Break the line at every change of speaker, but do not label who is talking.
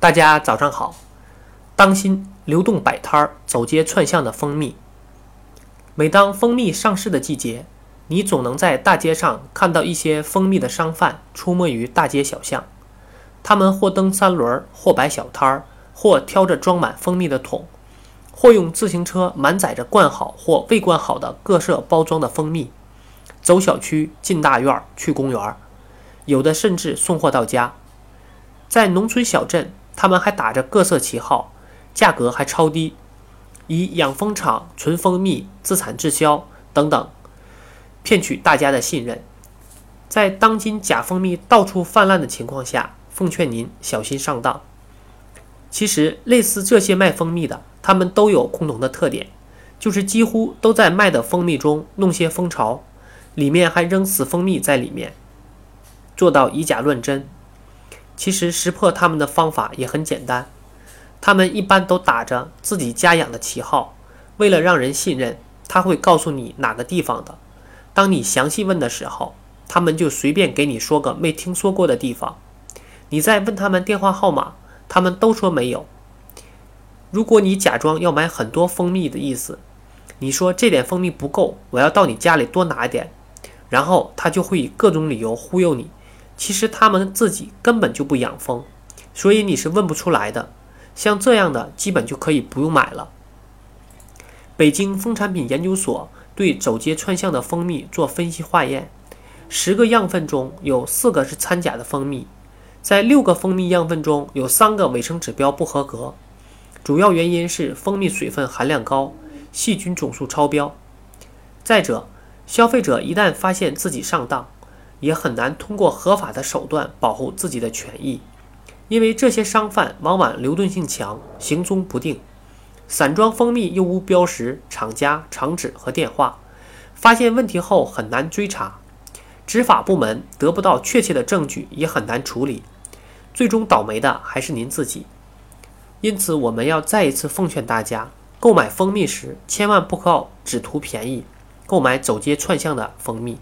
大家早上好，当心流动摆摊儿、走街串巷的蜂蜜。每当蜂蜜上市的季节，你总能在大街上看到一些蜂蜜的商贩出没于大街小巷。他们或蹬三轮，或摆小摊儿，或挑着装满蜂蜜的桶，或用自行车满载着灌好或未灌好的各色包装的蜂蜜，走小区、进大院、去公园，有的甚至送货到家。在农村小镇。他们还打着各色旗号，价格还超低，以养蜂场、纯蜂蜜、自产自销等等，骗取大家的信任。在当今假蜂蜜到处泛滥的情况下，奉劝您小心上当。其实，类似这些卖蜂蜜的，他们都有共同的特点，就是几乎都在卖的蜂蜜中弄些蜂巢，里面还扔死蜂蜜在里面，做到以假乱真。其实识破他们的方法也很简单，他们一般都打着自己家养的旗号，为了让人信任，他会告诉你哪个地方的。当你详细问的时候，他们就随便给你说个没听说过的地方。你再问他们电话号码，他们都说没有。如果你假装要买很多蜂蜜的意思，你说这点蜂蜜不够，我要到你家里多拿一点，然后他就会以各种理由忽悠你。其实他们自己根本就不养蜂，所以你是问不出来的。像这样的，基本就可以不用买了。北京蜂产品研究所对走街串巷的蜂蜜做分析化验，十个样份中有四个是掺假的蜂蜜，在六个蜂蜜样份中有三个卫生指标不合格，主要原因是蜂蜜水分含量高，细菌总数超标。再者，消费者一旦发现自己上当，也很难通过合法的手段保护自己的权益，因为这些商贩往往流动性强，行踪不定，散装蜂蜜又无标识、厂家、厂址和电话，发现问题后很难追查，执法部门得不到确切的证据也很难处理，最终倒霉的还是您自己。因此，我们要再一次奉劝大家，购买蜂蜜时千万不靠只图便宜，购买走街串巷的蜂蜜。